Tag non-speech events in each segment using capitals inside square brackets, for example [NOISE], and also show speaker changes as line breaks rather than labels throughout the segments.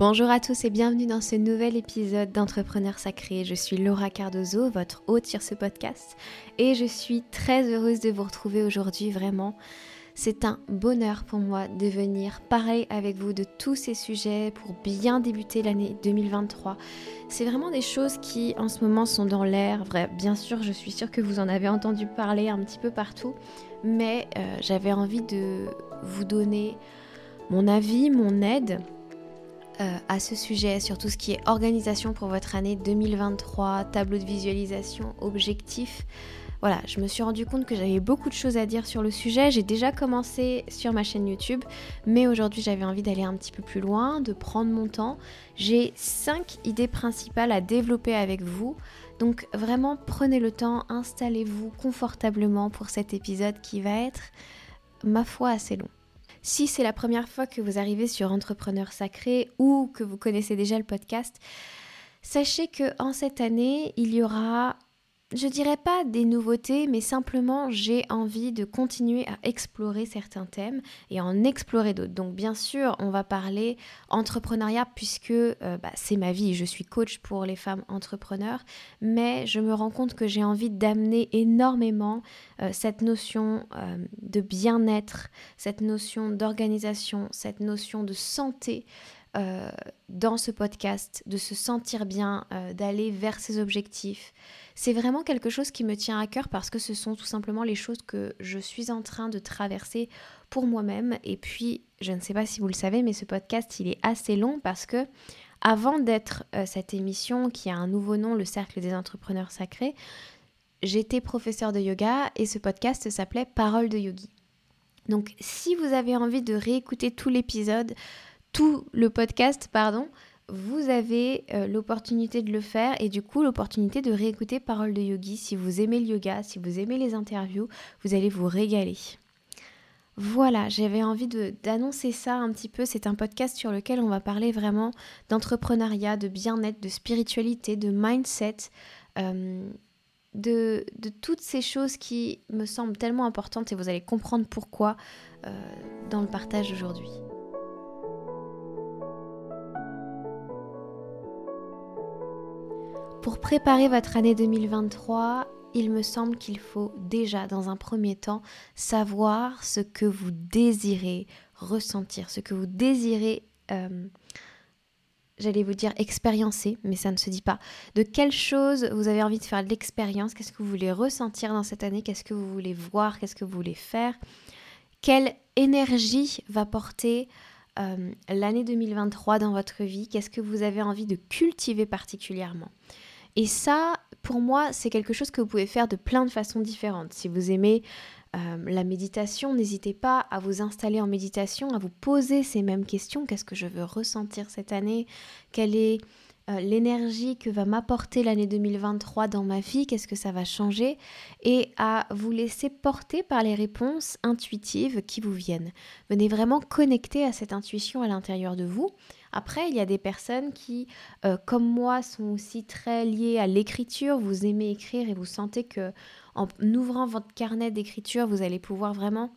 Bonjour à tous et bienvenue dans ce nouvel épisode d'Entrepreneur Sacré. Je suis Laura Cardozo, votre hôte sur ce podcast, et je suis très heureuse de vous retrouver aujourd'hui. Vraiment, c'est un bonheur pour moi de venir parler avec vous de tous ces sujets pour bien débuter l'année 2023. C'est vraiment des choses qui en ce moment sont dans l'air. Bien sûr, je suis sûre que vous en avez entendu parler un petit peu partout, mais euh, j'avais envie de vous donner mon avis, mon aide euh, à ce sujet, sur tout ce qui est organisation pour votre année 2023, tableau de visualisation, objectif. Voilà, je me suis rendu compte que j'avais beaucoup de choses à dire sur le sujet. J'ai déjà commencé sur ma chaîne YouTube, mais aujourd'hui j'avais envie d'aller un petit peu plus loin, de prendre mon temps. J'ai cinq idées principales à développer avec vous. Donc vraiment prenez le temps, installez-vous confortablement pour cet épisode qui va être, ma foi, assez long. Si c'est la première fois que vous arrivez sur Entrepreneur Sacré ou que vous connaissez déjà le podcast, sachez que en cette année, il y aura je dirais pas des nouveautés, mais simplement j'ai envie de continuer à explorer certains thèmes et en explorer d'autres. Donc bien sûr, on va parler entrepreneuriat puisque euh, bah, c'est ma vie, je suis coach pour les femmes entrepreneurs, mais je me rends compte que j'ai envie d'amener énormément euh, cette notion euh, de bien-être, cette notion d'organisation, cette notion de santé. dans ce podcast, de se sentir bien, d'aller vers ses objectifs, c'est vraiment quelque chose qui me tient à cœur parce que ce sont tout simplement les choses que je suis en train de traverser pour moi-même. Et puis, je ne sais pas si vous le savez, mais ce podcast, il est assez long parce que avant d'être euh, cette émission qui a un nouveau nom, le Cercle des entrepreneurs sacrés, j'étais professeur de yoga et ce podcast s'appelait Parole de yogi. Donc, si vous avez envie de réécouter tout l'épisode, tout le podcast, pardon, vous avez euh, l'opportunité de le faire et du coup l'opportunité de réécouter Parole de Yogi. Si vous aimez le yoga, si vous aimez les interviews, vous allez vous régaler. Voilà, j'avais envie d'annoncer ça un petit peu. C'est un podcast sur lequel on va parler vraiment d'entrepreneuriat, de bien-être, de spiritualité, de mindset, euh, de, toutes ces choses qui me semblent tellement importantes et vous allez comprendre pourquoi euh, dans le partage aujourd'hui. Pour préparer votre année 2023, il me semble qu'il faut déjà, dans un premier temps, savoir ce que vous désirez ressentir, ce que vous désirez, euh, j'allais vous dire expériencer, mais ça ne se dit pas. De quelle chose vous avez envie de faire l'expérience? Qu'est-ce que vous voulez ressentir dans cette année? Qu'est-ce que vous voulez voir? Qu'est-ce que vous voulez faire? Quelle énergie va porter euh, l'année 2023 dans votre vie? Qu'est-ce que vous avez envie de cultiver particulièrement? Et ça, pour moi, c'est quelque chose que vous pouvez faire de plein de façons différentes. Si vous aimez euh, la méditation, n'hésitez pas à vous installer en méditation, à vous poser ces mêmes questions. Qu'est-ce que je veux ressentir cette année? Quelle est euh, l'énergie que va m'apporter l'année 2023 dans ma vie? Qu'est-ce que ça va changer? Et à vous laisser porter par les réponses intuitives qui vous viennent. Venez vraiment connecter à cette intuition à l'intérieur de vous après, il y a des personnes qui, euh, comme moi, sont aussi très liées à l'écriture. Vous aimez écrire et vous sentez que en ouvrant votre carnet d'écriture, vous allez pouvoir vraiment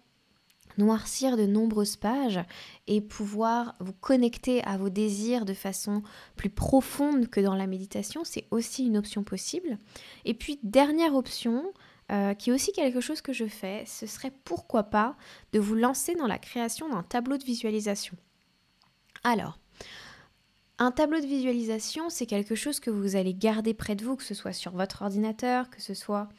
noircir de nombreuses pages et pouvoir vous connecter à vos désirs de façon plus profonde que dans la méditation, c'est aussi une option possible. Et puis, dernière option, euh, qui est aussi quelque chose que je fais, ce serait pourquoi pas de vous lancer dans la création d'un tableau de visualisation. Alors, un tableau de visualisation, c'est quelque chose que vous allez garder près de vous, que ce soit sur votre ordinateur, que ce soit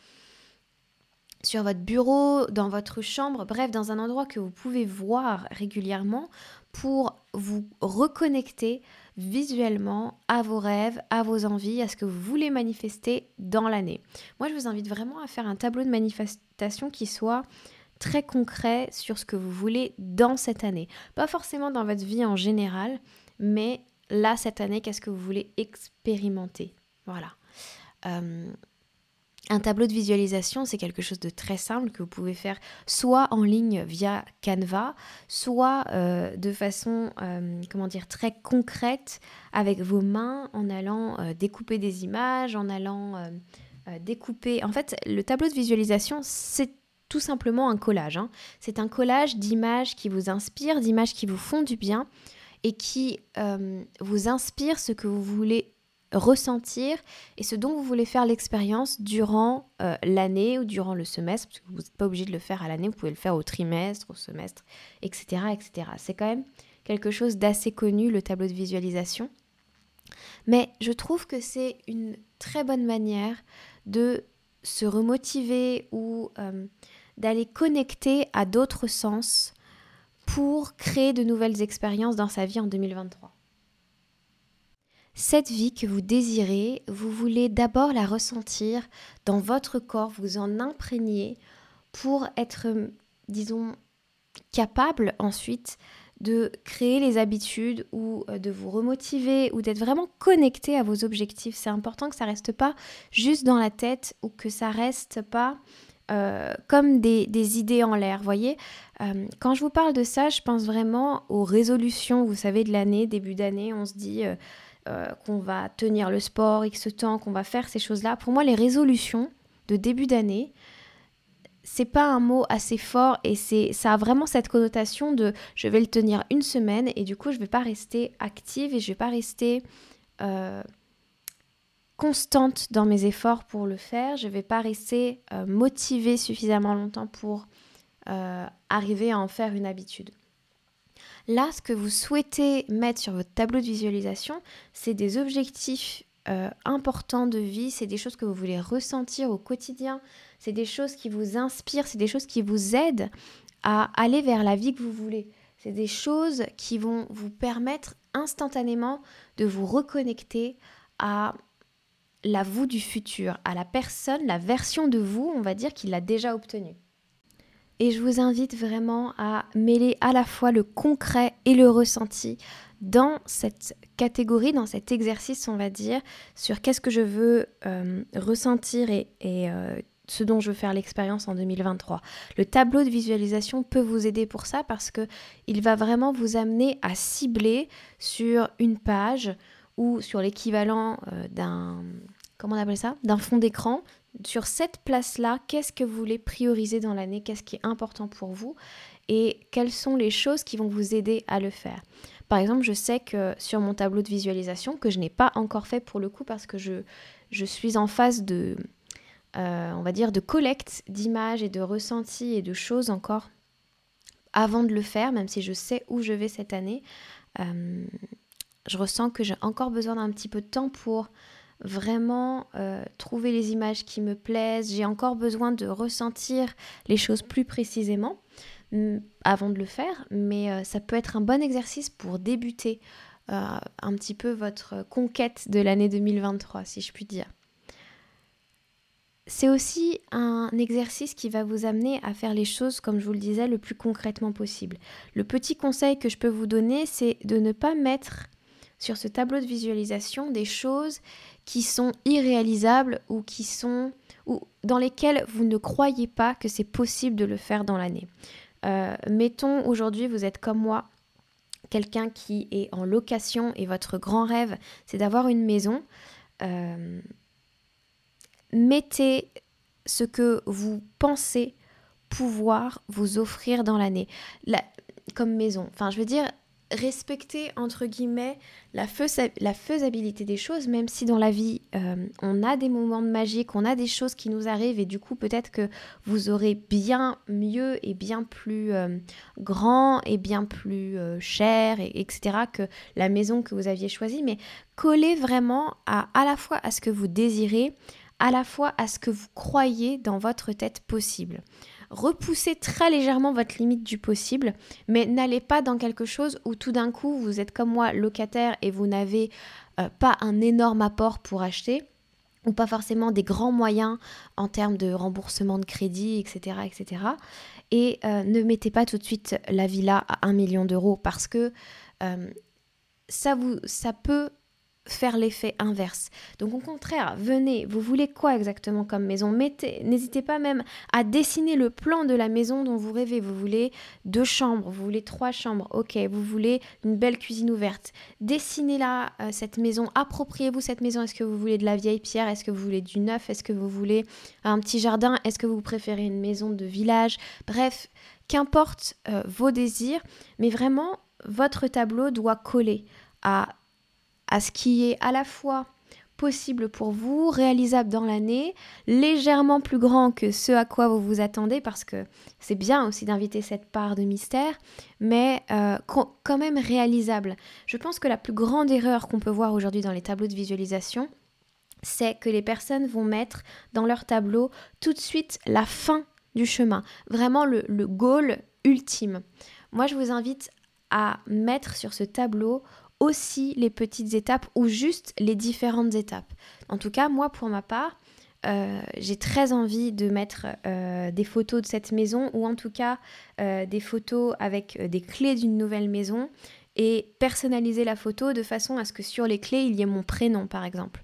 sur votre bureau, dans votre chambre, bref, dans un endroit que vous pouvez voir régulièrement pour vous reconnecter visuellement à vos rêves, à vos envies, à ce que vous voulez manifester dans l'année. Moi, je vous invite vraiment à faire un tableau de manifestation qui soit très concret sur ce que vous voulez dans cette année. Pas forcément dans votre vie en général, mais là, cette année, qu'est-ce que vous voulez expérimenter? Voilà. Euh, un tableau de visualisation, c'est quelque chose de très simple que vous pouvez faire soit en ligne via Canva, soit euh, de façon, euh, comment dire, très concrète avec vos mains en allant découper des images, en allant découper. En fait, le tableau de visualisation, c'est tout simplement un collage. Hein. C'est un collage d'images qui vous inspirent, d'images qui vous font du bien et qui euh, vous inspire ce que vous voulez ressentir et ce dont vous voulez faire l'expérience durant euh, l'année ou durant le semestre, parce que vous n'êtes pas obligé de le faire à l'année, vous pouvez le faire au trimestre, au semestre, etc. etc. C'est quand même quelque chose d'assez connu, le tableau de visualisation. Mais je trouve que c'est une très bonne manière de se remotiver ou euh, d'aller connecter à d'autres sens pour créer de nouvelles expériences dans sa vie en 2023. Cette vie que vous désirez, vous voulez d'abord la ressentir dans votre corps, vous en imprégner pour être, disons, capable ensuite de créer les habitudes ou euh, de vous remotiver ou d'être vraiment connecté à vos objectifs. C'est important que ça reste pas juste dans la tête ou que ça reste pas euh, comme des, idées en l'air. Voyez, euh, quand je vous parle de ça, je pense vraiment aux résolutions, vous savez, de l'année, début d'année, on se dit qu'on va tenir le sport X temps, qu'on va faire ces choses-là. Pour moi, les résolutions de début d'année, c'est pas un mot assez fort et c'est ça a vraiment cette connotation de je vais le tenir une semaine et du coup je vais pas rester active et je vais pas rester euh, constante dans mes efforts pour le faire. Je vais pas rester euh, motivée suffisamment longtemps pour euh, arriver à en faire une habitude. Là ce que vous souhaitez mettre sur votre tableau de visualisation c'est des objectifs importants de vie. C'est des choses que vous voulez ressentir au quotidien. C'est des choses qui vous inspirent, c'est des choses qui vous aident à aller vers la vie que vous voulez. C'est des choses qui vont vous permettre instantanément de vous reconnecter à la vous du futur, à la personne, la version de vous, on va dire, qu'il l'a déjà obtenue. Et je vous invite vraiment à mêler à la fois le concret et le ressenti dans cette catégorie, dans cet exercice, on va dire, sur qu'est-ce que je veux euh, ressentir et, euh, ce dont je veux faire l'expérience en 2023. Le tableau de visualisation peut vous aider pour ça parce que il va vraiment vous amener à cibler sur une page ou sur l'équivalent euh, d'un comment on appelle ça? D'un fond d'écran sur cette place-là, qu'est-ce que vous voulez prioriser dans l'année, qu'est-ce qui est important pour vous? Et quelles sont les choses qui vont vous aider à le faire? Par exemple, je sais que sur mon tableau de visualisation, que je n'ai pas encore fait pour le coup parce que je, suis en phase de, euh, on va dire, de collecte d'images et de ressentis et de choses encore avant de le faire, même si je sais où je vais cette année. Euh, je ressens que j'ai encore besoin d'un petit peu de temps pour vraiment euh, trouver les images qui me plaisent. J'ai encore besoin de ressentir les choses plus précisément mm, avant de le faire, mais ça peut être un bon exercice pour débuter un petit peu votre conquête de l'année 2023, si je puis dire. C'est aussi un exercice qui va vous amener à faire les choses, comme je vous le disais, le plus concrètement possible. Le petit conseil que je peux vous donner, c'est de ne pas mettre sur ce tableau de visualisation des choses qui sont irréalisables ou qui sont ou dans lesquelles vous ne croyez pas que c'est possible de le faire dans l'année. Euh, mettons aujourd'hui, vous êtes comme moi, quelqu'un qui est en location et votre grand rêve, c'est d'avoir une maison. Euh, mettez ce que vous pensez pouvoir vous offrir dans l'année, comme maison. Enfin, je veux dire, respecter entre guillemets la, faisabilité des choses, même si dans la vie euh, on a des moments de magie, qu'on a des choses qui nous arrivent et du coup peut-être que vous aurez bien mieux et bien plus euh, grand et bien plus euh, cher, et, etc. que la maison que vous aviez choisie, mais collez vraiment à la fois à ce que vous désirez, à la fois à ce que vous croyez dans votre tête possible. Repoussez très légèrement votre limite du possible, mais n'allez pas dans quelque chose où tout d'un coup vous êtes comme moi locataire et vous n'avez euh, pas un énorme apport pour acheter ou pas forcément des grands moyens en termes de remboursement de crédit, etc. etc. Et euh, ne mettez pas tout de suite la villa à 1 million d'euros parce que euh, ça, vous, ça peut faire l'effet inverse. Donc au contraire, venez, vous voulez quoi exactement comme maison? Mettez, n'hésitez pas même à dessiner le plan de la maison dont vous rêvez. Vous voulez deux chambres, vous voulez trois chambres, ok, vous voulez une belle cuisine ouverte. Dessinez-la, euh, cette maison, appropriez-vous cette maison. Est-ce que vous voulez de la vieille pierre? Est-ce que vous voulez du neuf? Est-ce que vous voulez un petit jardin? Est-ce que vous préférez une maison de village? Bref, qu'importe euh, vos désirs, mais vraiment votre tableau doit coller à, à ce qui est à la fois possible pour vous, réalisable dans l'année, légèrement plus grand que ce à quoi vous vous attendez, parce que c'est bien aussi d'inviter cette part de mystère, mais euh, quand même réalisable. Je pense que la plus grande erreur qu'on peut voir aujourd'hui dans les tableaux de visualisation, c'est que les personnes vont mettre dans leur tableau tout de suite la fin du chemin, vraiment le, le goal ultime. Moi, je vous invite à mettre sur ce tableau aussi les petites étapes ou juste les différentes étapes. En tout cas, moi, pour ma part, euh, j'ai très envie de mettre euh, des photos de cette maison ou en tout cas euh, des photos avec des clés d'une nouvelle maison et personnaliser la photo de façon à ce que sur les clés il y ait mon prénom par exemple.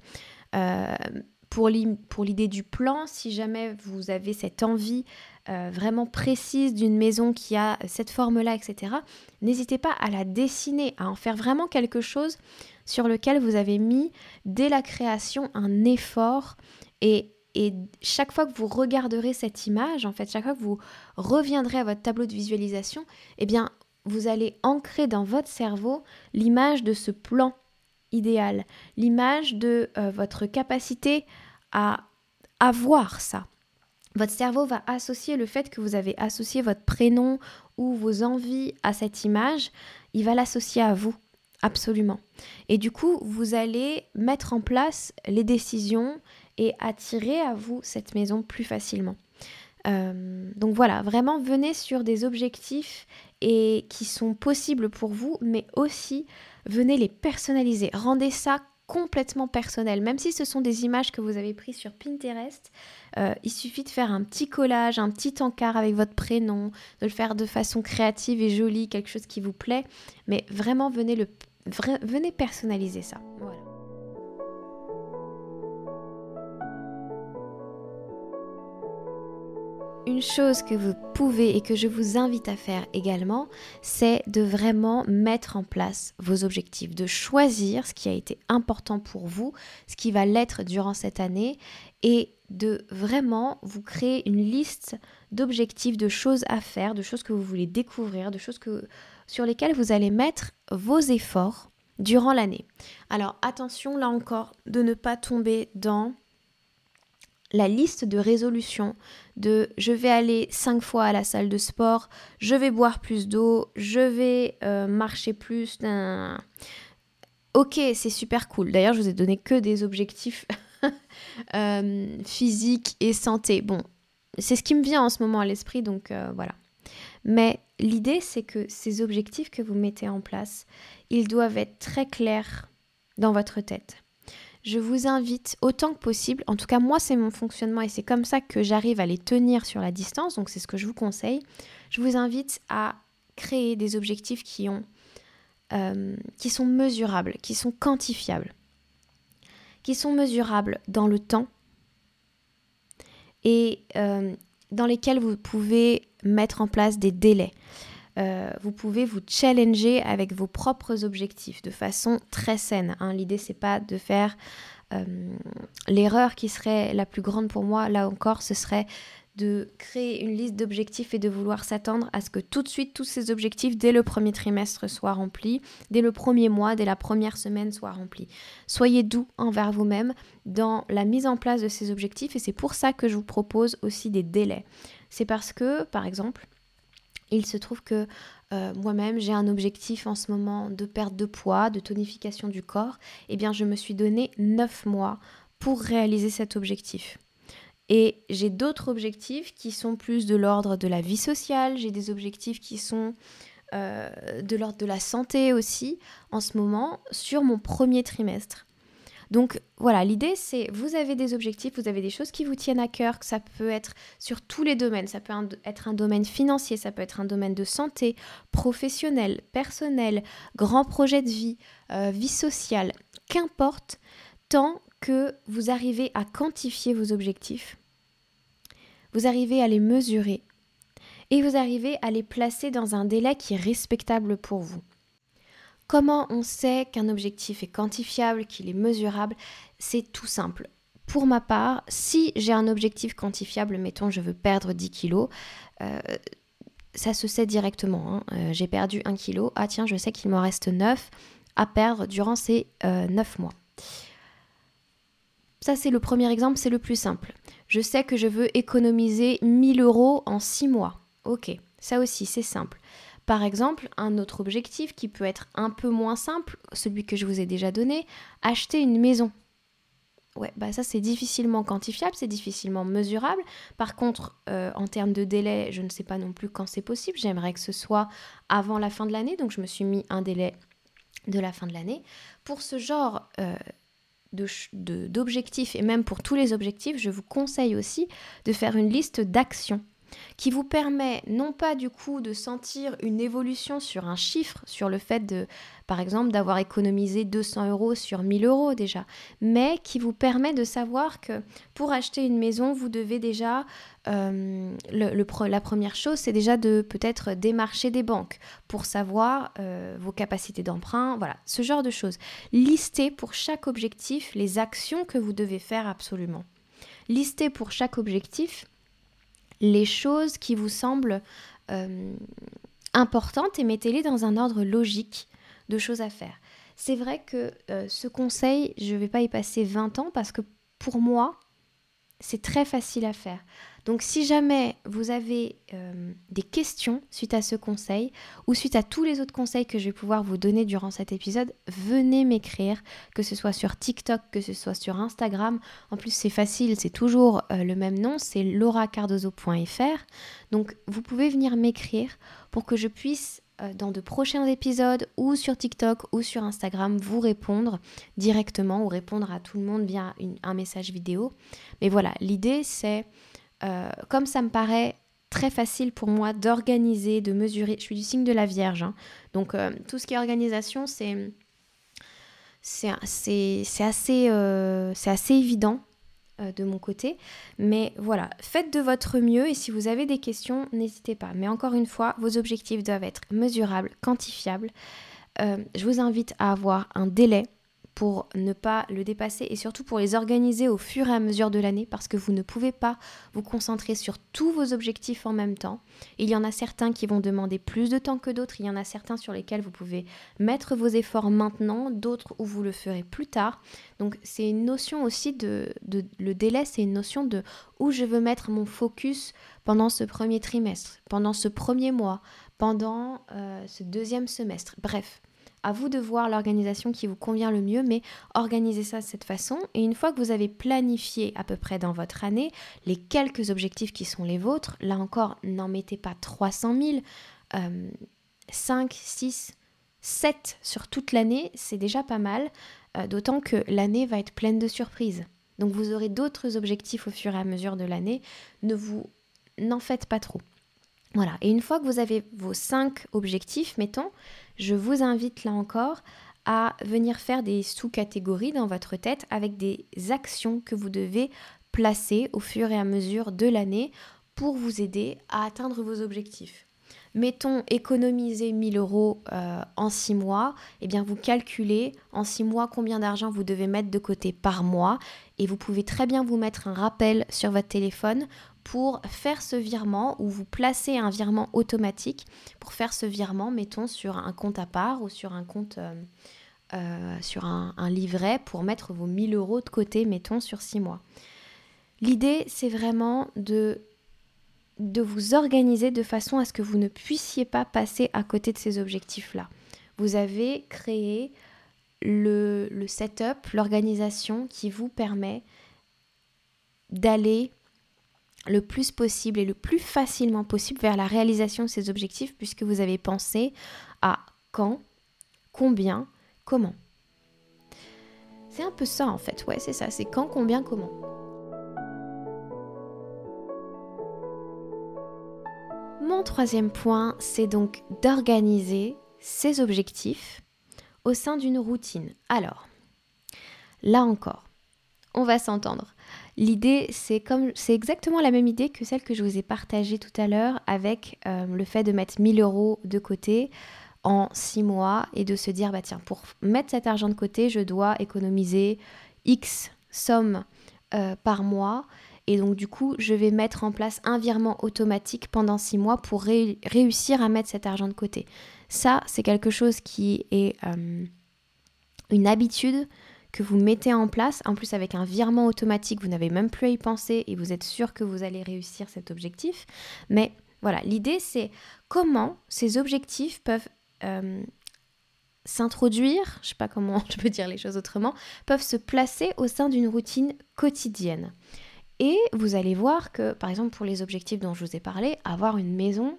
pour l'idée du plan, si jamais vous avez cette envie euh, vraiment précise d'une maison qui a cette forme-là, etc., n'hésitez pas à la dessiner, à en faire vraiment quelque chose sur lequel vous avez mis dès la création un effort et, et chaque fois que vous regarderez cette image, en fait, chaque fois que vous reviendrez à votre tableau de visualisation, eh bien, vous allez ancrer dans votre cerveau l'image de ce plan idéal, l'image de euh, votre capacité à avoir ça, votre cerveau va associer le fait que vous avez associé votre prénom ou vos envies à cette image, il va l'associer à vous, absolument. Et du coup, vous allez mettre en place les décisions et attirer à vous cette maison plus facilement. Euh, donc voilà, vraiment venez sur des objectifs et qui sont possibles pour vous, mais aussi venez les personnaliser. Rendez ça complètement personnel. Même si ce sont des images que vous avez prises sur Pinterest, euh, il suffit de faire un petit collage, un petit encart avec votre prénom, de le faire de façon créative et jolie, quelque chose qui vous plaît. Mais vraiment, venez, le, venez personnaliser ça. Voilà. Une chose que vous pouvez et que je vous invite à faire également, c'est de vraiment mettre en place vos objectifs, de choisir ce qui a été important pour vous, ce qui va l'être durant cette année et de vraiment vous créer une liste d'objectifs, de choses à faire, de choses que vous voulez découvrir, de choses sur lesquelles vous allez mettre vos efforts durant l'année. Alors attention là encore de ne pas tomber dans la liste de résolutions de je vais aller cinq fois à la salle de sport, je vais boire plus d'eau, je vais euh, marcher plus. Ok, c'est super cool. D'ailleurs, je vous ai donné que des objectifs [LAUGHS] euh, physiques et santé. Bon, c'est ce qui me vient en ce moment à l'esprit, donc euh, voilà. Mais l'idée, c'est que ces objectifs que vous mettez en place, ils doivent être très clairs dans votre tête je vous invite autant que possible, en tout cas moi c'est mon fonctionnement et c'est comme ça que j'arrive à les tenir sur la distance, donc c'est ce que je vous conseille, je vous invite à créer des objectifs qui, euh, sont mesurables, qui sont quantifiables, qui sont mesurables dans le temps et euh, dans lesquels vous pouvez mettre en place des délais. Euh, vous pouvez vous challenger avec vos propres objectifs de façon très saine. Hein. L'idée, c'est pas de faire euh, l'erreur qui serait la plus grande pour moi, là encore, ce serait de créer une liste d'objectifs et de vouloir s'attendre à ce que tout de suite tous ces objectifs dès le premier trimestre soient remplis, dès le premier mois, dès la première semaine soient remplis. Soyez doux envers vous-même dans la mise en place de ces objectifs et c'est pour ça que je vous propose aussi des délais. C'est parce que, par exemple, il se trouve que euh, moi-même, j'ai un objectif en ce moment de perte de poids, de tonification du corps. Eh bien, je me suis donné 9 mois pour réaliser cet objectif. Et j'ai d'autres objectifs qui sont plus de l'ordre de la vie sociale, j'ai des objectifs qui sont euh, de l'ordre de la santé aussi en ce moment sur mon premier trimestre. Donc voilà, l'idée c'est vous avez des objectifs, vous avez des choses qui vous tiennent à cœur, que ça peut être sur tous les domaines, ça peut être un domaine financier, ça peut être un domaine de santé, professionnel, personnel, grand projet de vie, euh, vie sociale, qu'importe, tant que vous arrivez à quantifier vos objectifs, vous arrivez à les mesurer et vous arrivez à les placer dans un délai qui est respectable pour vous. Comment on sait qu'un objectif est quantifiable, qu'il est mesurable? C'est tout simple. Pour ma part, si j'ai un objectif quantifiable, mettons je veux perdre 10 kilos, euh, ça se sait directement. Hein. Euh, j'ai perdu un kilo. Ah tiens, je sais qu'il m'en reste 9 à perdre durant ces 9 mois. Ça, c'est le premier exemple, c'est le plus simple. Je sais que je veux économiser 1000 euros en 6 mois. Ok, ça aussi, c'est simple. Par exemple, un autre objectif qui peut être un peu moins simple, celui que je vous ai déjà donné, acheter une maison. Ouais, bah ça c'est difficilement quantifiable, c'est difficilement mesurable. Par contre, euh, en termes de délai, je ne sais pas non plus quand c'est possible. J'aimerais que ce soit avant la fin de l'année, donc je me suis mis un délai de la fin de l'année. Pour ce genre euh, d'objectifs et même pour tous les objectifs, je vous conseille aussi de faire une liste d'actions qui vous permet non pas du coup de sentir une évolution sur un chiffre, sur le fait de, par exemple, d'avoir économisé 200 euros sur 1000 euros déjà, mais qui vous permet de savoir que pour acheter une maison, vous devez déjà, euh, la première chose, c'est déjà de peut-être démarcher des banques pour savoir euh, vos capacités d'emprunt, voilà, ce genre de choses. Listez pour chaque objectif les actions que vous devez faire absolument. Listez pour chaque objectif les choses qui vous semblent euh, importantes et mettez-les dans un ordre logique de choses à faire. C'est vrai que euh, ce conseil, je ne vais pas y passer 20 ans parce que pour moi, c'est très facile à faire. Donc si jamais vous avez euh, des questions suite à ce conseil ou suite à tous les autres conseils que je vais pouvoir vous donner durant cet épisode, venez m'écrire, que ce soit sur TikTok, que ce soit sur Instagram. En plus c'est facile, c'est toujours euh, le même nom, c'est lauracardozo.fr. Donc vous pouvez venir m'écrire pour que je puisse euh, dans de prochains épisodes ou sur TikTok ou sur Instagram vous répondre directement ou répondre à tout le monde via un message vidéo. Mais voilà, l'idée c'est euh, comme ça me paraît très facile pour moi d'organiser, de mesurer, je suis du signe de la Vierge, hein. donc euh, tout ce qui est organisation, c'est euh, assez évident de mon côté. Mais voilà, faites de votre mieux et si vous avez des questions, n'hésitez pas. Mais encore une fois, vos objectifs doivent être mesurables, quantifiables. je vous invite à avoir un délai pour ne pas le dépasser et surtout pour les organiser au fur et à mesure de l'année parce que vous ne pouvez pas vous concentrer sur tous vos objectifs en même temps. Il y en a certains qui vont demander plus de temps que d'autres, il y en a certains sur lesquels vous pouvez mettre vos efforts maintenant, d'autres où vous le ferez plus tard. Donc c'est une notion aussi de, le délai, c'est une notion de où je veux mettre mon focus pendant ce premier trimestre, pendant ce premier mois, pendant euh, ce deuxième semestre. Bref, à vous de voir l'organisation qui vous convient le mieux, mais organisez ça de cette façon. Et une fois que vous avez planifié à peu près dans votre année les quelques objectifs qui sont les vôtres, là encore, n'en mettez pas 300 000, 5, 6, 7 sur toute l'année, c'est déjà pas mal, euh, d'autant que l'année va être pleine de surprises. Donc vous aurez d'autres objectifs au fur et à mesure de l'année. Ne vous n'en faites pas trop. Voilà, et une fois que vous avez vos 5 objectifs, mettons, je vous invite là encore à venir faire des sous-catégories dans votre tête avec des actions que vous devez placer au fur et à mesure de l'année pour vous aider à atteindre vos objectifs. Mettons économiser 1000 euros euh, en 6 mois, et eh bien vous calculez en 6 mois combien d'argent vous devez mettre de côté par mois et vous pouvez très bien vous mettre un rappel sur votre téléphone pour faire ce virement ou vous placez un virement automatique pour faire ce virement, mettons, sur un compte à part ou sur un compte, euh, euh, sur un, livret pour mettre vos 1000 euros de côté, mettons, sur 6 mois. L'idée, c'est vraiment de, vous organiser de façon à ce que vous ne puissiez pas passer à côté de ces objectifs-là. Vous avez créé le setup, l'organisation qui vous permet d'aller le plus possible et le plus facilement possible vers la réalisation de ces objectifs puisque vous avez pensé à quand, combien, comment. C'est un peu ça en fait, ouais c'est ça, c'est quand, combien, comment. Mon troisième point, c'est donc d'organiser ces objectifs au sein d'une routine. Alors, là encore, on va s'entendre. L'idée, c'est exactement la même idée que celle que je vous ai partagée tout à l'heure avec euh, le fait de mettre 1000 euros de côté en 6 mois et de se dire, bah tiens, pour mettre cet argent de côté, je dois économiser X somme euh, par mois. et donc du coup je vais mettre en place un virement automatique pendant six mois pour réussir à mettre cet argent de côté. Ça, c'est quelque chose qui est euh, une habitude que vous mettez en place, en plus avec un virement automatique, vous n'avez même plus à y penser et vous êtes sûr que vous allez réussir cet objectif. Mais voilà, l'idée c'est comment ces objectifs peuvent euh, s'introduire, je sais pas comment [LAUGHS] je peux dire les choses autrement, peuvent se placer au sein d'une routine quotidienne. Et vous allez voir que, par exemple, pour les objectifs dont je vous ai parlé, avoir une maison,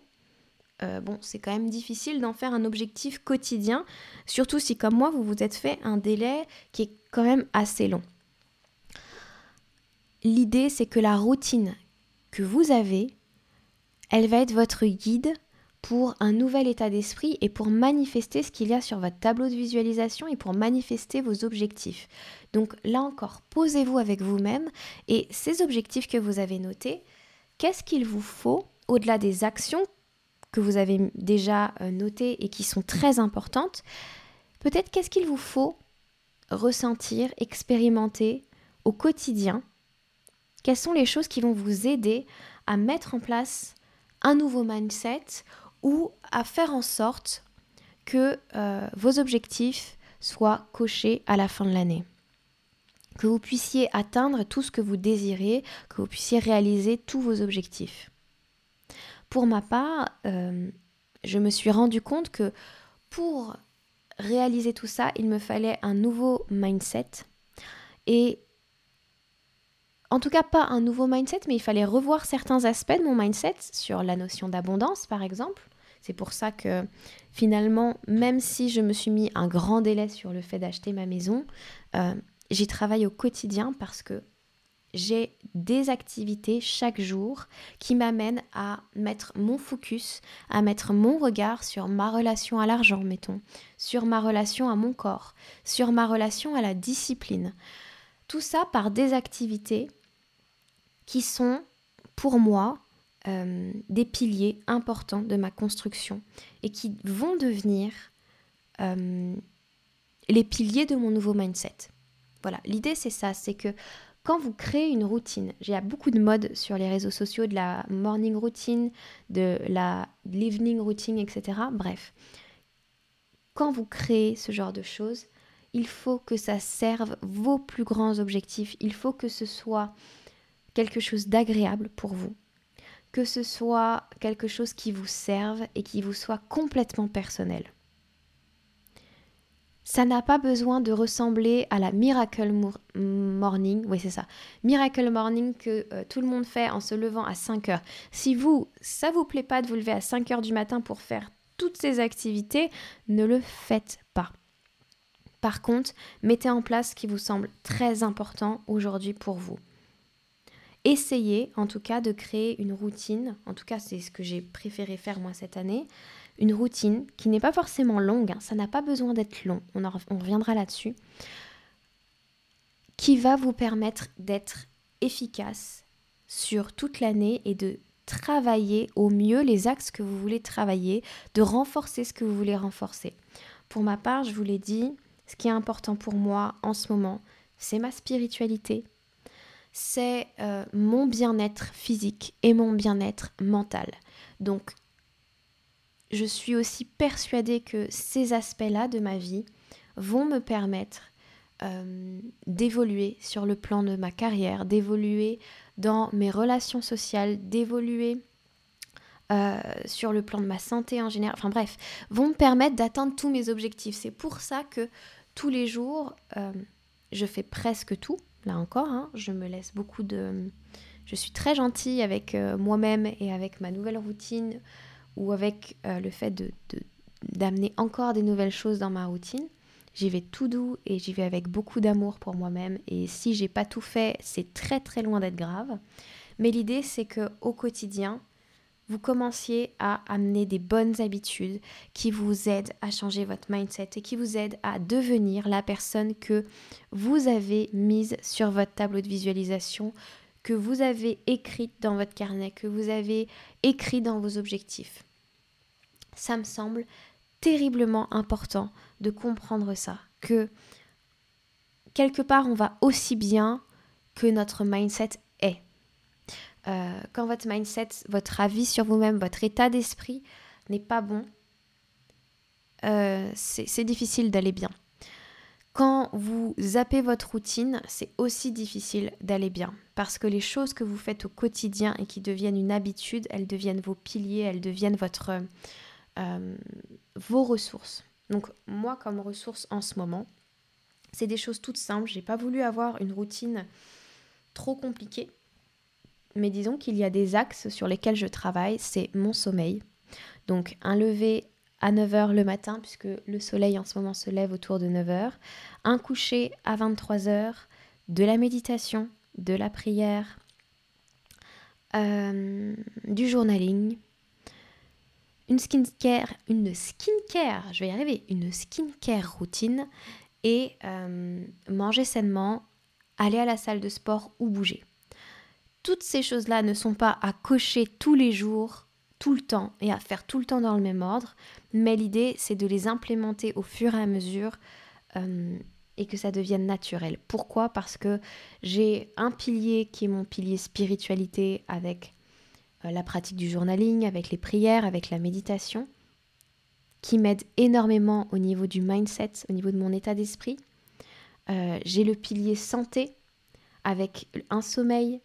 euh, bon, c'est quand même difficile d'en faire un objectif quotidien, surtout si, comme moi, vous vous êtes fait un délai qui est quand même assez long. L'idée, c'est que la routine que vous avez, elle va être votre guide pour un nouvel état d'esprit et pour manifester ce qu'il y a sur votre tableau de visualisation et pour manifester vos objectifs. Donc là encore, posez-vous avec vous-même et ces objectifs que vous avez notés, qu'est-ce qu'il vous faut au-delà des actions que vous avez déjà euh, notées et qui sont très importantes? Peut-être qu'est-ce qu'il vous faut ressentir, expérimenter au quotidien Quelles sont les choses qui vont vous aider à mettre en place un nouveau mindset ou à faire en sorte que euh, vos objectifs soient cochés à la fin de l'année? Que vous puissiez atteindre tout ce que vous désirez, que vous puissiez réaliser tous vos objectifs. Pour ma part, euh, je me suis rendu compte que pour réaliser tout ça, il me fallait un nouveau mindset. Et en tout cas pas un nouveau mindset, mais il fallait revoir certains aspects de mon mindset sur la notion d'abondance, par exemple. C'est pour ça que finalement, même si je me suis mis un grand délai sur le fait d'acheter ma maison, euh, j'y travaille au quotidien parce que j'ai des activités chaque jour qui m'amènent à mettre mon focus, à mettre mon regard sur ma relation à l'argent, mettons, sur ma relation à mon corps, sur ma relation à la discipline. Tout ça par des activités qui sont pour moi euh, des piliers importants de ma construction et qui vont devenir euh, les piliers de mon nouveau mindset. Voilà, l'idée c'est ça, c'est que quand vous créez une routine, j'ai beaucoup de modes sur les réseaux sociaux, de la morning routine, de la l'evening routine, etc. Bref, quand vous créez ce genre de choses, il faut que ça serve vos plus grands objectifs, il faut que ce soit quelque chose d'agréable pour vous, que ce soit quelque chose qui vous serve et qui vous soit complètement personnel. Ça n'a pas besoin de ressembler à la Miracle Morning, oui c'est ça, Miracle Morning que euh, tout le monde fait en se levant à 5 heures. Si vous, ça vous plaît pas de vous lever à 5 heures du matin pour faire toutes ces activités, ne le faites pas. Par contre, mettez en place ce qui vous semble très important aujourd'hui pour vous. Essayez en tout cas de créer une routine, en tout cas c'est ce que j'ai préféré faire moi cette année, une routine qui n'est pas forcément longue, hein, ça n'a pas besoin d'être long, on, reviendra là-dessus, qui va vous permettre d'être efficace sur toute l'année et de travailler au mieux les axes que vous voulez travailler, de renforcer ce que vous voulez renforcer. Pour ma part, je vous l'ai dit, ce qui est important pour moi en ce moment, c'est ma spiritualité, c'est euh, mon bien-être physique et mon bien-être mental. Donc, je suis aussi persuadée que ces aspects-là de ma vie vont me permettre euh, d'évoluer sur le plan de ma carrière, d'évoluer dans mes relations sociales, d'évoluer euh, sur le plan de ma santé en général, enfin bref, vont me permettre d'atteindre tous mes objectifs. C'est pour ça que tous les jours, je fais presque tout, Là encore, hein, je me laisse beaucoup de... Je suis très gentille avec euh, moi-même et avec ma nouvelle routine ou avec euh, le fait de, d'amener encore des nouvelles choses dans ma routine. J'y vais tout doux et j'y vais avec beaucoup d'amour pour moi-même. Et si j'ai pas tout fait, c'est très très loin d'être grave. Mais l'idée, c'est que au quotidien, vous commenciez à amener des bonnes habitudes qui vous aident à changer votre mindset et qui vous aident à devenir la personne que vous avez mise sur votre tableau de visualisation, que vous avez écrite dans votre carnet, que vous avez écrit dans vos objectifs. Ça me semble terriblement important de comprendre ça, que quelque part on va aussi bien que notre mindset est. euh, quand votre mindset, votre avis sur vous-même, votre état d'esprit n'est pas bon, euh, c'est difficile d'aller bien. Quand vous zappez votre routine, c'est aussi difficile d'aller bien. Parce que les choses que vous faites au quotidien et qui deviennent une habitude, elles deviennent vos piliers, elles deviennent votre, euh, vos ressources. Donc moi, comme ressource en ce moment, c'est des choses toutes simples. J'ai pas voulu avoir une routine trop compliquée. Mais disons qu'il y a des axes sur lesquels je travaille, c'est mon sommeil. Donc un lever à 9h le matin, puisque le soleil en ce moment se lève autour de 9h, un coucher à 23h, de la méditation, de la prière, euh, du journaling, une skincare, une skincare, je vais y arriver, une skincare routine et euh, manger sainement, aller à la salle de sport ou bouger. Toutes ces choses-là ne sont pas à cocher tous les jours, tout le temps et à faire tout le temps dans le même ordre, mais l'idée c'est de les implémenter au fur et à mesure euh, et que ça devienne naturel. Pourquoi? Parce que j'ai un pilier qui est mon pilier spiritualité avec euh, la pratique du journaling, avec les prières, avec la méditation, qui m'aide énormément au niveau du mindset, au niveau de mon état d'esprit. Euh, j'ai le pilier santé avec un sommeil,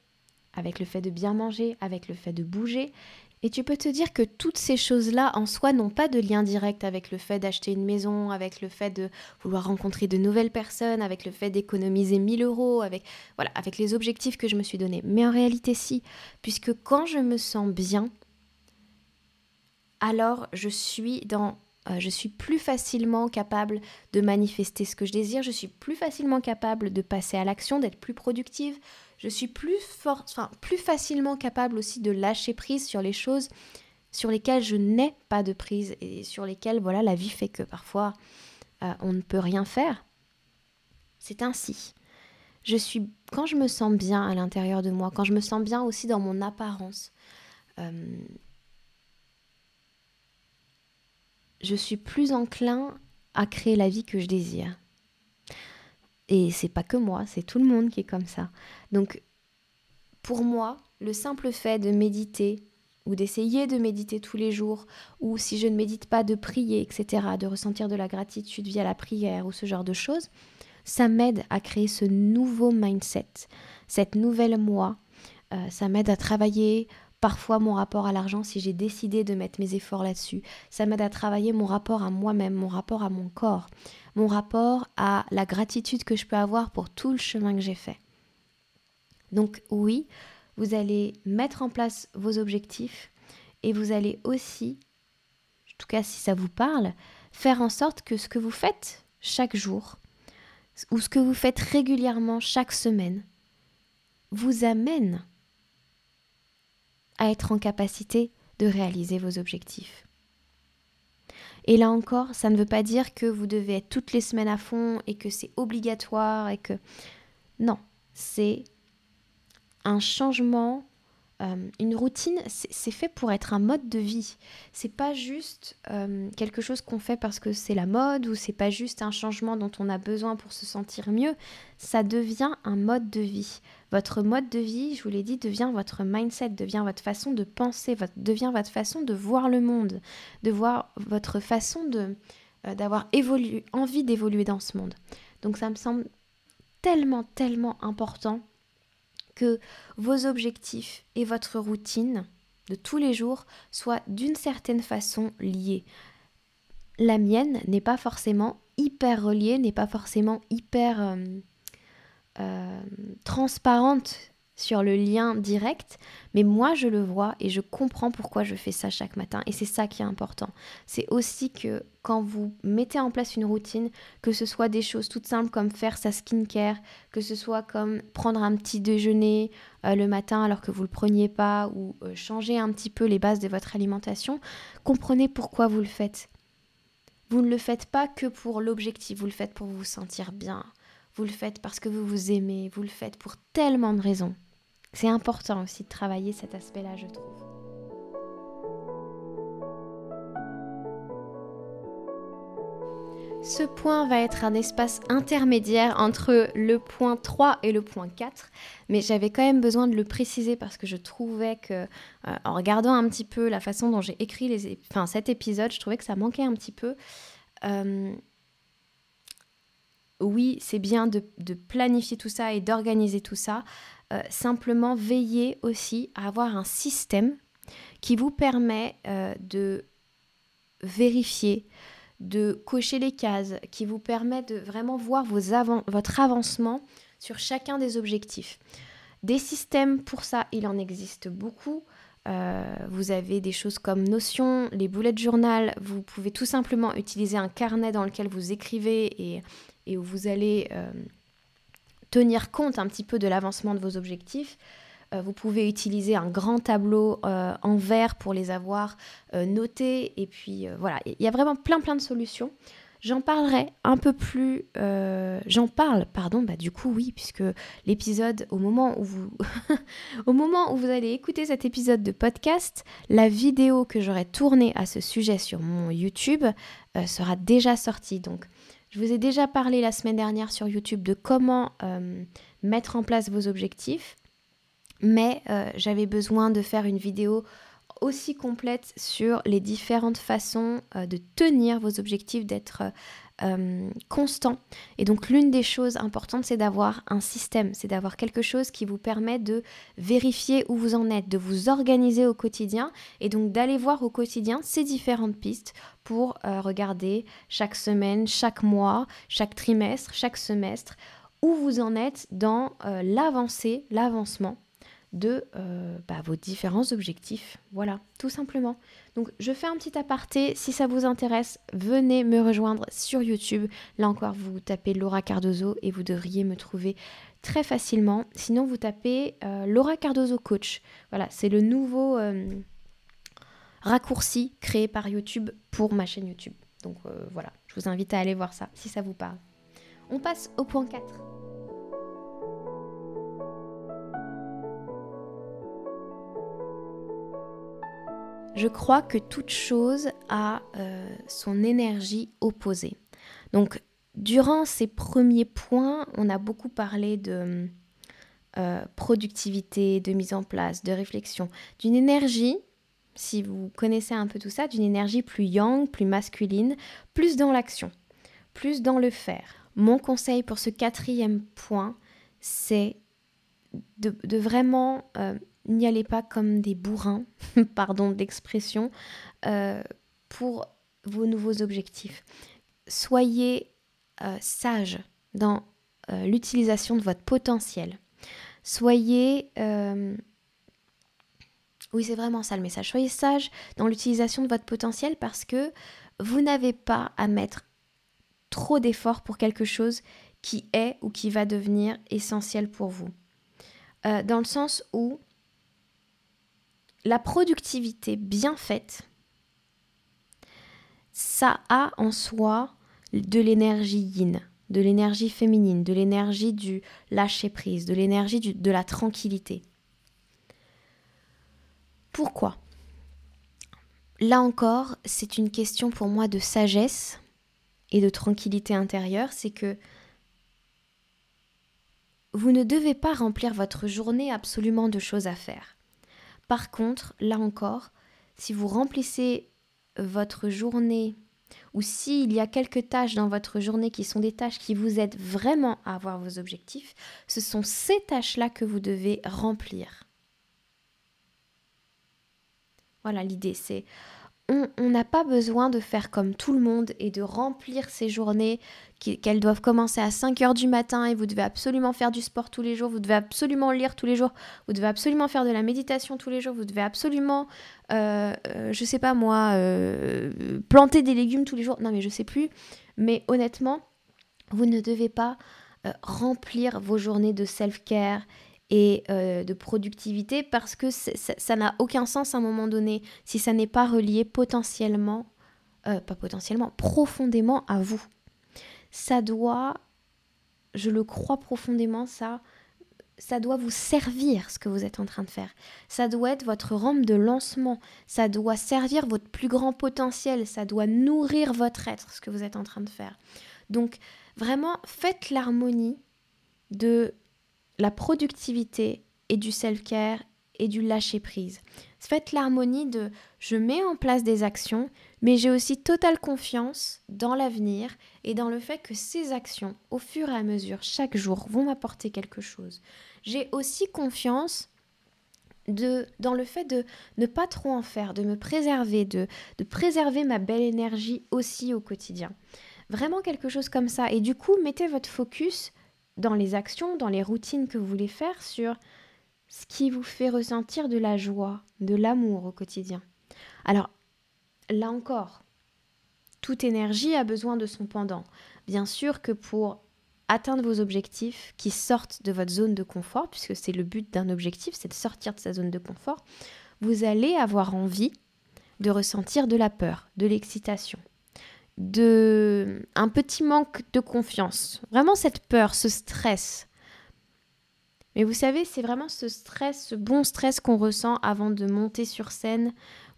avec le fait de bien manger, avec le fait de bouger. Et tu peux te dire que toutes ces choses-là en soi n'ont pas de lien direct avec le fait d'acheter une maison, avec le fait de vouloir rencontrer de nouvelles personnes, avec le fait d'économiser 1000 euros, avec, voilà, avec les objectifs que je me suis donnés. Mais en réalité, si, puisque quand je me sens bien, alors je suis dans euh, je suis plus facilement capable de manifester ce que je désire, je suis plus facilement capable de passer à l'action, d'être plus productive, je suis plus facilement capable aussi de lâcher prise sur les choses sur lesquelles je n'ai pas de prise et sur lesquelles voilà la vie fait que parfois euh, on ne peut rien faire. C'est ainsi. Je suis quand je me sens bien à l'intérieur de moi, quand je me sens bien aussi dans mon apparence. Euh, je suis plus enclin à créer la vie que je désire. Et c'est pas que moi, c'est tout le monde qui est comme ça. Donc, pour moi, le simple fait de méditer, ou d'essayer de méditer tous les jours, ou si je ne médite pas, de prier, etc., de ressentir de la gratitude via la prière ou ce genre de choses, ça m'aide à créer ce nouveau mindset, cette nouvelle moi. Euh, ça m'aide à travailler parfois mon rapport à l'argent si j'ai décidé de mettre mes efforts là-dessus. Ça m'aide à travailler mon rapport à moi-même, mon rapport à mon corps, mon rapport à la gratitude que je peux avoir pour tout le chemin que j'ai fait. Donc oui, vous allez mettre en place vos objectifs et vous allez aussi, en tout cas si ça vous parle, faire en sorte que ce que vous faites chaque jour ou ce que vous faites régulièrement chaque semaine vous amène à être en capacité de réaliser vos objectifs. Et là encore, ça ne veut pas dire que vous devez être toutes les semaines à fond et que c'est obligatoire et que... Non, c'est un changement euh, une routine, c'est fait pour être un mode de vie. C'est pas juste euh, quelque chose qu'on fait parce que c'est la mode ou c'est pas juste un changement dont on a besoin pour se sentir mieux. Ça devient un mode de vie. Votre mode de vie, je vous l'ai dit, devient votre mindset, devient votre façon de penser, devient votre façon de voir le monde, de voir votre façon de euh, d'avoir envie d'évoluer dans ce monde. Donc ça me semble tellement, tellement important que vos objectifs et votre routine de tous les jours soient d'une certaine façon liés. La mienne n'est pas forcément hyper reliée, n'est pas forcément hyper euh, euh, transparente sur le lien direct, mais moi je le vois et je comprends pourquoi je fais ça chaque matin et c'est ça qui est important. C'est aussi que quand vous mettez en place une routine, que ce soit des choses toutes simples comme faire sa skincare, que ce soit comme prendre un petit déjeuner euh, le matin alors que vous le preniez pas ou euh, changer un petit peu les bases de votre alimentation, comprenez pourquoi vous le faites. Vous ne le faites pas que pour l'objectif, vous le faites pour vous sentir bien. Vous le faites parce que vous vous aimez, vous le faites pour tellement de raisons. C'est important aussi de travailler cet aspect-là, je trouve. Ce point va être un espace intermédiaire entre le point 3 et le point 4, mais j'avais quand même besoin de le préciser parce que je trouvais que, euh, en regardant un petit peu la façon dont j'ai écrit les, enfin, cet épisode, je trouvais que ça manquait un petit peu. Euh, oui, c'est bien de, planifier tout ça et d'organiser tout ça. Euh, simplement, veillez aussi à avoir un système qui vous permet de vérifier, de cocher les cases, qui vous permet de vraiment voir votre avancement sur chacun des objectifs. Des systèmes pour ça, il en existe beaucoup. Euh, vous avez des choses comme Notion, les bullet journal. Vous pouvez tout simplement utiliser un carnet dans lequel vous écrivez et, où vous allez euh, tenir compte un petit peu de l'avancement de vos objectifs. Euh, vous pouvez utiliser un grand tableau euh, en vert pour les avoir notés. Et puis voilà, il y a vraiment plein plein de solutions. J'en parlerai un peu plus. J'en parle, pardon. Bah du coup oui, puisque l'épisode au moment où vous, [LAUGHS] au moment où vous allez écouter cet épisode de podcast, la vidéo que j'aurai tournée à ce sujet sur mon YouTube sera déjà sortie. Donc je vous ai déjà parlé la semaine dernière sur YouTube de comment mettre en place vos objectifs mais euh, j'avais besoin de faire une vidéo aussi complète sur les différentes façons euh, de tenir vos objectifs, d'être euh, constant. Et donc l'une des choses importantes, c'est d'avoir un système, c'est d'avoir quelque chose qui vous permet de vérifier où vous en êtes, de vous organiser au quotidien et donc d'aller voir au quotidien ces différentes pistes pour regarder chaque semaine, chaque mois, chaque trimestre, chaque semestre, où vous en êtes dans l'avancée, l'avancement de euh, bah, vos différents objectifs. Voilà, tout simplement. Donc je fais un petit aparté. Si ça vous intéresse, venez me rejoindre sur YouTube. Là encore, vous tapez Laura Cardozo et vous devriez me trouver très facilement. Sinon, vous tapez euh, Laura Cardozo Coach. Voilà, c'est le nouveau euh, raccourci créé par YouTube pour ma chaîne YouTube. Donc voilà, je vous invite à aller voir ça si ça vous parle. On passe au point 4. Je crois que toute chose a euh, son énergie opposée. Donc, durant ces premiers points, on a beaucoup parlé de euh, productivité, de mise en place, de réflexion, d'une énergie, si vous connaissez un peu tout ça, d'une énergie plus yang, plus masculine, plus dans l'action, plus dans le faire. Mon conseil pour ce quatrième point, c'est de, vraiment euh, n'y allez pas comme des bourrins, [LAUGHS] pardon d'expression, euh, pour vos nouveaux objectifs. Soyez euh, sage dans euh, l'utilisation de votre potentiel. Soyez... oui, c'est vraiment ça le message. Soyez sage dans l'utilisation de votre potentiel parce que vous n'avez pas à mettre trop d'efforts pour quelque chose qui est ou qui va devenir essentiel pour vous. dans le sens où la productivité bien faite, ça a en soi de l'énergie yin, de l'énergie féminine, de l'énergie du lâcher prise, de l'énergie de la tranquillité. Pourquoi? Là encore, c'est une question pour moi de sagesse et de tranquillité intérieure, c'est que vous ne devez pas remplir votre journée absolument de choses à faire. Par contre, là encore, si vous remplissez votre journée ou s'il y a quelques tâches dans votre journée qui sont des tâches qui vous aident vraiment à avoir vos objectifs, ce sont ces tâches-là que vous devez remplir. Voilà, l'idée c'est on n'a pas besoin de faire comme tout le monde et de remplir ses journées qu'elles doivent commencer à 5 heures du matin et vous devez absolument faire du sport tous les jours, vous devez absolument lire tous les jours, vous devez absolument faire de la méditation tous les jours, vous devez absolument, euh, euh je sais pas moi, euh, planter des légumes tous les jours. Non mais je sais plus. Mais honnêtement, vous ne devez pas euh, remplir vos journées de self-care et euh, de productivité parce que ça n'a aucun sens à un moment donné si ça n'est pas relié potentiellement, euh, pas potentiellement, profondément à vous. Ça doit, je le crois profondément, ça, ça doit vous servir ce que vous êtes en train de faire. Ça doit être votre rampe de lancement. Ça doit servir votre plus grand potentiel. Ça doit nourrir votre être, ce que vous êtes en train de faire. Donc, vraiment, faites l'harmonie de la productivité et du self-care et du lâcher-prise. Faites l'harmonie de je mets en place des actions, mais j'ai aussi totale confiance dans l'avenir et dans le fait que ces actions, au fur et à mesure, chaque jour, vont m'apporter quelque chose. J'ai aussi confiance de, dans le fait de ne pas trop en faire, de me préserver, de, de préserver ma belle énergie aussi au quotidien. Vraiment quelque chose comme ça. Et du coup, mettez votre focus dans les actions, dans les routines que vous voulez faire sur ce qui vous fait ressentir de la joie, de l'amour au quotidien. Alors, là encore, toute énergie a besoin de son pendant. Bien sûr que pour atteindre vos objectifs qui sortent de votre zone de confort, puisque c'est le but d'un objectif, c'est de sortir de sa zone de confort, vous allez avoir envie de ressentir de la peur, de l'excitation, de un petit manque de confiance. Vraiment cette peur, ce stress, mais vous savez, c'est vraiment ce stress, ce bon stress qu'on ressent avant de monter sur scène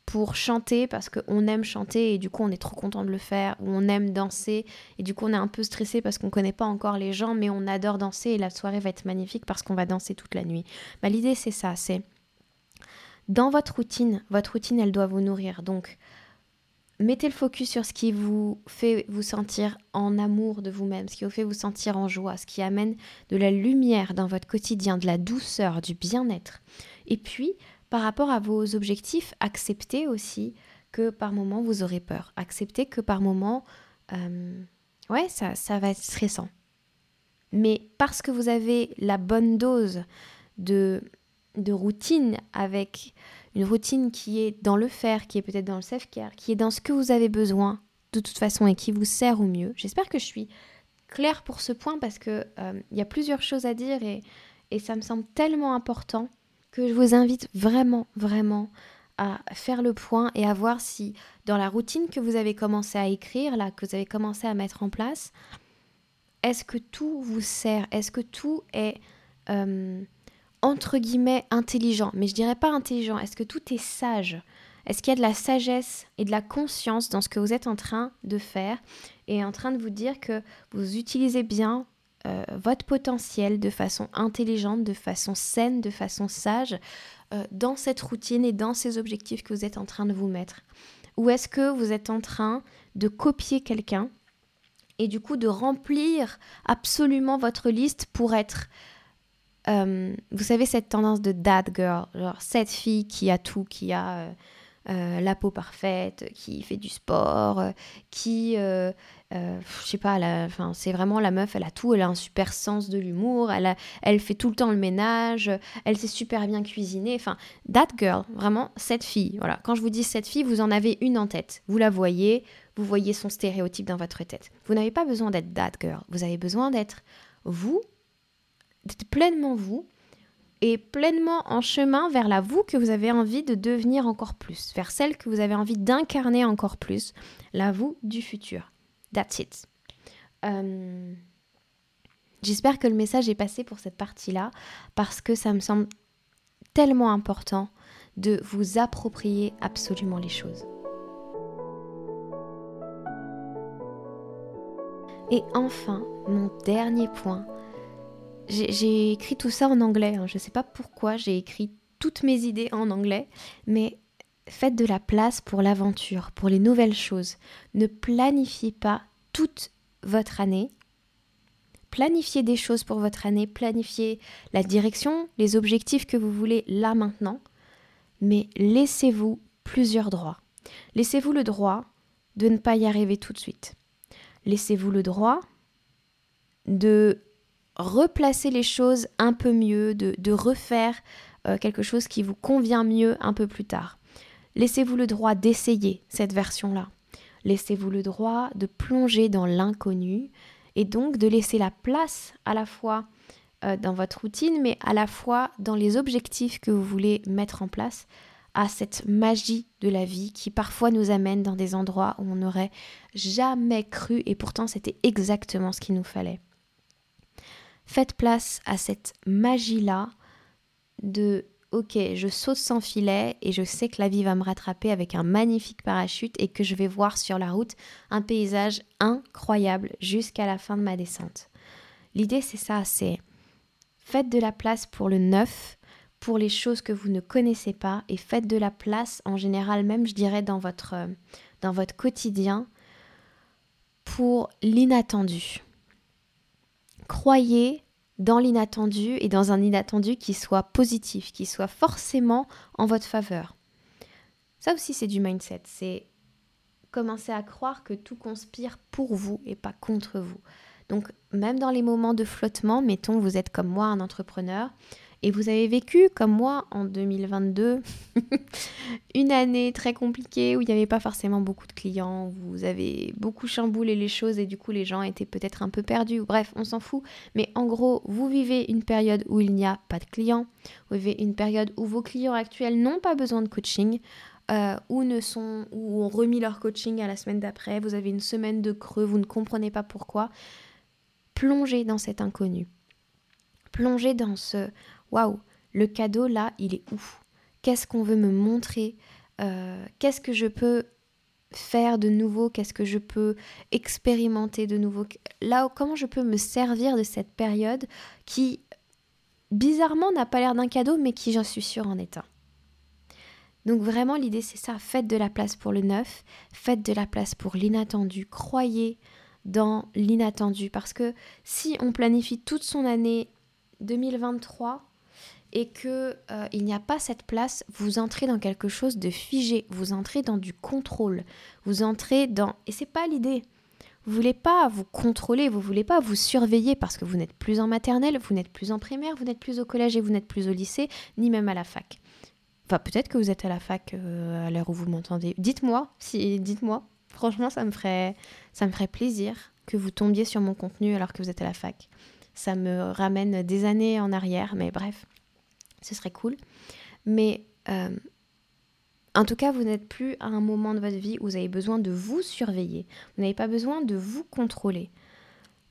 pour chanter parce qu'on aime chanter et du coup on est trop content de le faire, ou on aime danser et du coup on est un peu stressé parce qu'on connaît pas encore les gens mais on adore danser et la soirée va être magnifique parce qu'on va danser toute la nuit. Bah, L'idée c'est ça, c'est dans votre routine, votre routine elle doit vous nourrir. Donc mettez le focus sur ce qui vous fait vous sentir en amour de vous-même, ce qui vous fait vous sentir en joie, ce qui amène de la lumière dans votre quotidien, de la douceur, du bien-être. Et puis, par rapport à vos objectifs, acceptez aussi que par moment vous aurez peur. Acceptez que par moment, euh, ouais, ça, ça va être stressant. Mais parce que vous avez la bonne dose de, de routine avec une routine qui est dans le faire, qui est peut-être dans le self-care, qui est dans ce que vous avez besoin de toute façon et qui vous sert au mieux. J'espère que je suis claire pour ce point parce que euh, il y a plusieurs choses à dire et, et ça me semble tellement important que je vous invite vraiment, vraiment à faire le point et à voir si dans la routine que vous avez commencé à écrire, là, que vous avez commencé à mettre en place, est-ce que tout vous sert? Est-ce que tout est euh, entre guillemets intelligent, mais je dirais pas intelligent. Est-ce que tout est sage? Est-ce qu'il y a de la sagesse et de la conscience dans ce que vous êtes en train de faire et en train de vous dire que vous utilisez bien euh, votre potentiel de façon intelligente, de façon saine, de façon sage euh, dans cette routine et dans ces objectifs que vous êtes en train de vous mettre? Ou est-ce que vous êtes en train de copier quelqu'un et du coup de remplir absolument votre liste pour être euh, vous savez, cette tendance de dad girl, genre cette fille qui a tout, qui a euh, euh, la peau parfaite, qui fait du sport, qui, je sais pas, c'est vraiment la meuf, elle a tout, elle a un super sens de l'humour, elle, elle fait tout le temps le ménage, elle sait super bien cuisiner, enfin, that girl, vraiment, cette fille, voilà. Quand je vous dis cette fille, vous en avez une en tête, vous la voyez, vous voyez son stéréotype dans votre tête. Vous n'avez pas besoin d'être that girl, vous avez besoin d'être vous d'être pleinement vous et pleinement en chemin vers la vous que vous avez envie de devenir encore plus, vers celle que vous avez envie d'incarner encore plus, la vous du futur. That's it. Euh, j'espère que le message est passé pour cette partie-là parce que ça me semble tellement important de vous approprier absolument les choses. Et enfin, mon dernier point, j'ai écrit tout ça en anglais. Hein. Je ne sais pas pourquoi j'ai écrit toutes mes idées en anglais, mais faites de la place pour l'aventure, pour les nouvelles choses. Ne planifiez pas toute votre année. Planifiez des choses pour votre année, planifiez la direction, les objectifs que vous voulez là maintenant, mais laissez-vous plusieurs droits. Laissez-vous le droit de ne pas y arriver tout de suite. Laissez-vous le droit de replacer les choses un peu mieux, de, refaire euh, quelque chose qui vous convient mieux un peu plus tard. Laissez-vous le droit d'essayer cette version-là. Laissez-vous le droit de plonger dans l'inconnu et donc de laisser la place à la fois euh, dans votre routine, mais à la fois dans les objectifs que vous voulez mettre en place à cette magie de la vie qui parfois nous amène dans des endroits où on n'aurait jamais cru et pourtant c'était exactement ce qu'il nous fallait. Faites place à cette magie-là de ok, je saute sans filet et je sais que la vie va me rattraper avec un magnifique parachute et que je vais voir sur la route un paysage incroyable jusqu'à la fin de ma descente. L'idée c'est ça, c'est faites de la place pour le neuf, pour les choses que vous ne connaissez pas et faites de la place en général même je dirais dans votre, dans votre quotidien pour l'inattendu. Croyez dans l'inattendu et dans un inattendu qui soit positif, qui soit forcément en votre faveur. Ça aussi, c'est du mindset. C'est commencer à croire que tout conspire pour vous et pas contre vous. Donc, même dans les moments de flottement, mettons, vous êtes comme moi, un entrepreneur, et vous avez vécu, comme moi, en 2022, [LAUGHS] une année très compliquée où il n'y avait pas forcément beaucoup de clients, vous avez beaucoup chamboulé les choses et du coup les gens étaient peut-être un peu perdus. Bref, on s'en fout. Mais en gros, vous vivez une période où il n'y a pas de clients, vous vivez une période où vos clients actuels n'ont pas besoin de coaching. Euh, ou ne sont ou ont remis leur coaching à la semaine d'après, vous avez une semaine de creux, vous ne comprenez pas pourquoi. Plongez dans cet inconnu. Plongez dans ce waouh, le cadeau là, il est ouf. Qu'est-ce qu'on veut me montrer? Euh, Qu'est-ce que je peux faire de nouveau? Qu'est-ce que je peux expérimenter de nouveau? Là, comment je peux me servir de cette période qui, bizarrement, n'a pas l'air d'un cadeau, mais qui, j'en suis sûre, en est un. Donc vraiment, l'idée, c'est ça. Faites de la place pour le neuf, faites de la place pour l'inattendu, croyez dans l'inattendu. Parce que si on planifie toute son année 2023 et que euh, il n'y a pas cette place, vous entrez dans quelque chose de figé, vous entrez dans du contrôle, vous entrez dans et c'est pas l'idée. Vous voulez pas vous contrôler, vous voulez pas vous surveiller parce que vous n'êtes plus en maternelle, vous n'êtes plus en primaire, vous n'êtes plus au collège et vous n'êtes plus au lycée, ni même à la fac. Enfin, peut-être que vous êtes à la fac euh, à l'heure où vous m'entendez. Dites-moi, si dites-moi. Franchement, ça me ferait plaisir que vous tombiez sur mon contenu alors que vous êtes à la fac. Ça me ramène des années en arrière, mais bref ce serait cool. Mais euh, en tout cas, vous n'êtes plus à un moment de votre vie où vous avez besoin de vous surveiller. Vous n'avez pas besoin de vous contrôler.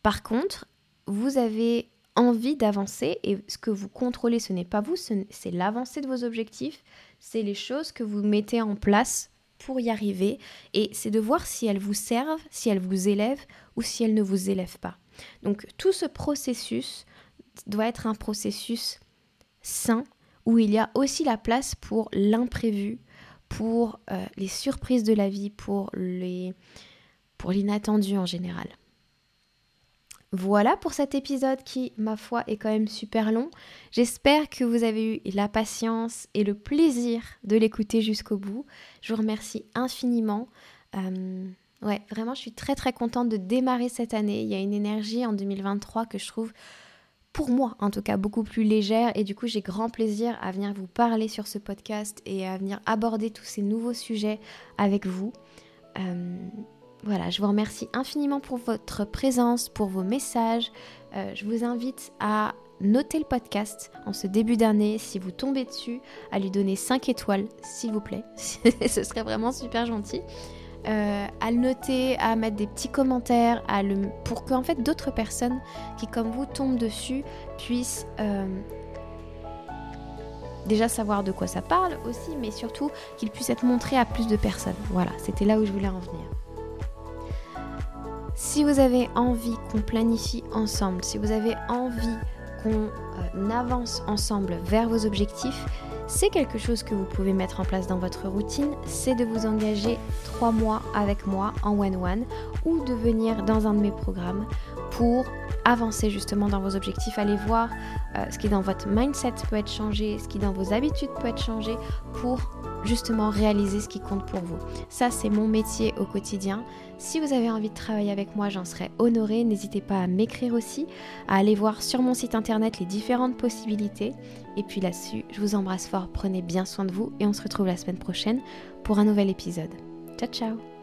Par contre, vous avez envie d'avancer et ce que vous contrôlez, ce n'est pas vous, c'est l'avancée de vos objectifs, c'est les choses que vous mettez en place pour y arriver et c'est de voir si elles vous servent, si elles vous élèvent ou si elles ne vous élèvent pas. Donc tout ce processus doit être un processus sain où il y a aussi la place pour l'imprévu, pour euh, les surprises de la vie, pour les pour l'inattendu en général. Voilà pour cet épisode qui, ma foi, est quand même super long. J'espère que vous avez eu la patience et le plaisir de l'écouter jusqu'au bout. Je vous remercie infiniment. Euh, ouais, vraiment, je suis très très contente de démarrer cette année. Il y a une énergie en 2023 que je trouve pour moi en tout cas beaucoup plus légère et du coup j'ai grand plaisir à venir vous parler sur ce podcast et à venir aborder tous ces nouveaux sujets avec vous. Euh, voilà, je vous remercie infiniment pour votre présence, pour vos messages. Euh, je vous invite à noter le podcast en ce début d'année si vous tombez dessus, à lui donner 5 étoiles s'il vous plaît. [LAUGHS] ce serait vraiment super gentil. Euh, à le noter, à mettre des petits commentaires, à pour que fait d'autres personnes qui comme vous tombent dessus puissent euh, déjà savoir de quoi ça parle aussi, mais surtout qu'il puisse être montré à plus de personnes. Voilà, c'était là où je voulais en venir. Si vous avez envie qu'on planifie ensemble, si vous avez envie qu'on euh, avance ensemble vers vos objectifs, c'est quelque chose que vous pouvez mettre en place dans votre routine, c'est de vous engager trois mois avec moi en one-one ou de venir dans un de mes programmes pour avancer justement dans vos objectifs. Allez voir euh, ce qui dans votre mindset peut être changé, ce qui dans vos habitudes peut être changé pour justement réaliser ce qui compte pour vous. Ça, c'est mon métier au quotidien. Si vous avez envie de travailler avec moi, j'en serais honorée. N'hésitez pas à m'écrire aussi, à aller voir sur mon site internet les différentes possibilités. Et puis là-dessus, je vous embrasse fort, prenez bien soin de vous et on se retrouve la semaine prochaine pour un nouvel épisode. Ciao ciao